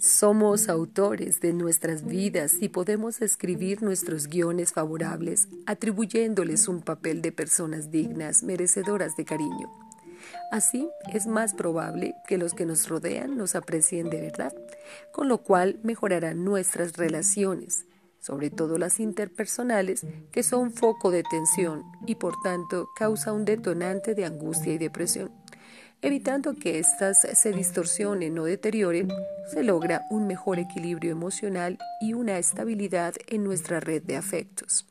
Somos autores de nuestras vidas y podemos escribir nuestros guiones favorables atribuyéndoles un papel de personas dignas, merecedoras de cariño. Así es más probable que los que nos rodean nos aprecien de verdad, con lo cual mejorarán nuestras relaciones, sobre todo las interpersonales, que son foco de tensión y por tanto causa un detonante de angustia y depresión. Evitando que éstas se distorsionen o deterioren, se logra un mejor equilibrio emocional y una estabilidad en nuestra red de afectos.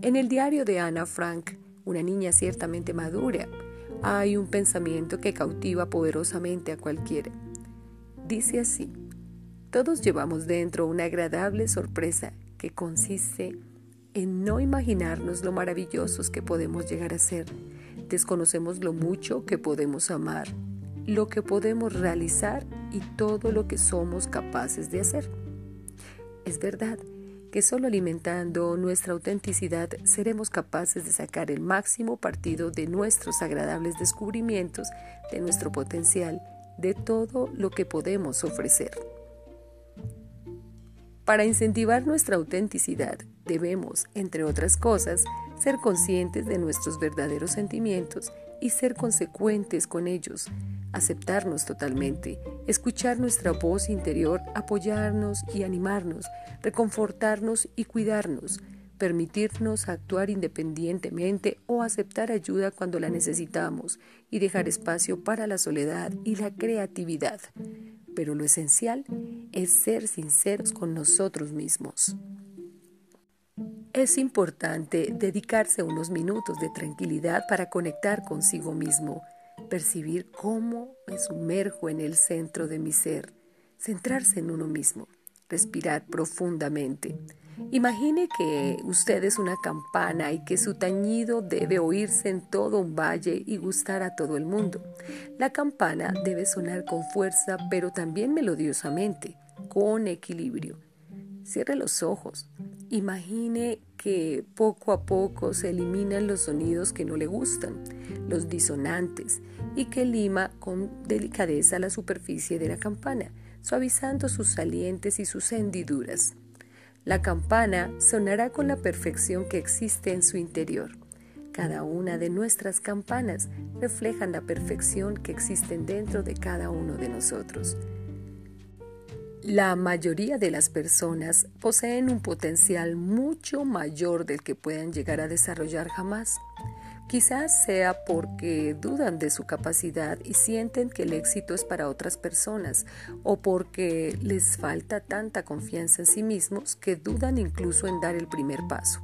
En el diario de Ana Frank, una niña ciertamente madura, hay un pensamiento que cautiva poderosamente a cualquiera. Dice así, todos llevamos dentro una agradable sorpresa que consiste en no imaginarnos lo maravillosos que podemos llegar a ser Desconocemos lo mucho que podemos amar, lo que podemos realizar y todo lo que somos capaces de hacer. Es verdad que solo alimentando nuestra autenticidad seremos capaces de sacar el máximo partido de nuestros agradables descubrimientos, de nuestro potencial, de todo lo que podemos ofrecer. Para incentivar nuestra autenticidad debemos, entre otras cosas, ser conscientes de nuestros verdaderos sentimientos y ser consecuentes con ellos, aceptarnos totalmente, escuchar nuestra voz interior, apoyarnos y animarnos, reconfortarnos y cuidarnos, permitirnos actuar independientemente o aceptar ayuda cuando la necesitamos y dejar espacio para la soledad y la creatividad. Pero lo esencial es ser sinceros con nosotros mismos. Es importante dedicarse unos minutos de tranquilidad para conectar consigo mismo, percibir cómo me sumerjo en el centro de mi ser, centrarse en uno mismo, respirar profundamente. Imagine que usted es una campana y que su tañido debe oírse en todo un valle y gustar a todo el mundo. La campana debe sonar con fuerza, pero también melodiosamente, con equilibrio. Cierre los ojos, Imagine que poco a poco se eliminan los sonidos que no le gustan, los disonantes, y que lima con delicadeza la superficie de la campana, suavizando sus salientes y sus hendiduras. La campana sonará con la perfección que existe en su interior. Cada una de nuestras campanas reflejan la perfección que existe dentro de cada uno de nosotros. La mayoría de las personas poseen un potencial mucho mayor del que puedan llegar a desarrollar jamás. Quizás sea porque dudan de su capacidad y sienten que el éxito es para otras personas o porque les falta tanta confianza en sí mismos que dudan incluso en dar el primer paso.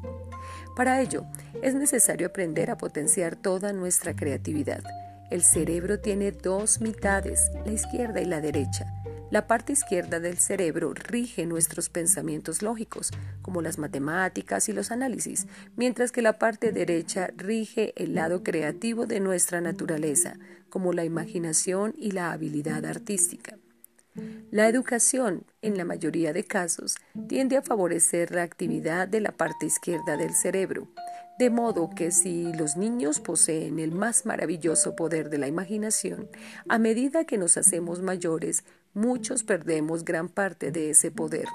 Para ello, es necesario aprender a potenciar toda nuestra creatividad. El cerebro tiene dos mitades, la izquierda y la derecha. La parte izquierda del cerebro rige nuestros pensamientos lógicos, como las matemáticas y los análisis, mientras que la parte derecha rige el lado creativo de nuestra naturaleza, como la imaginación y la habilidad artística. La educación, en la mayoría de casos, tiende a favorecer la actividad de la parte izquierda del cerebro, de modo que si los niños poseen el más maravilloso poder de la imaginación, a medida que nos hacemos mayores, muchos perdemos gran parte de ese poder.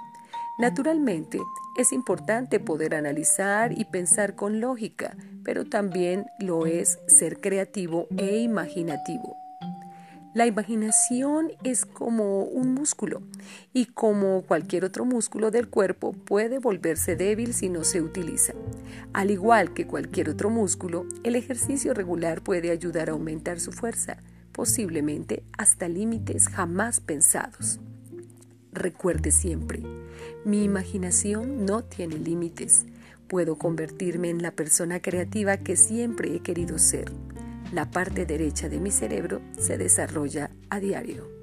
Naturalmente, es importante poder analizar y pensar con lógica, pero también lo es ser creativo e imaginativo. La imaginación es como un músculo y como cualquier otro músculo del cuerpo puede volverse débil si no se utiliza. Al igual que cualquier otro músculo, el ejercicio regular puede ayudar a aumentar su fuerza, posiblemente hasta límites jamás pensados. Recuerde siempre, mi imaginación no tiene límites. Puedo convertirme en la persona creativa que siempre he querido ser la parte derecha de mi cerebro se desarrolla a diario.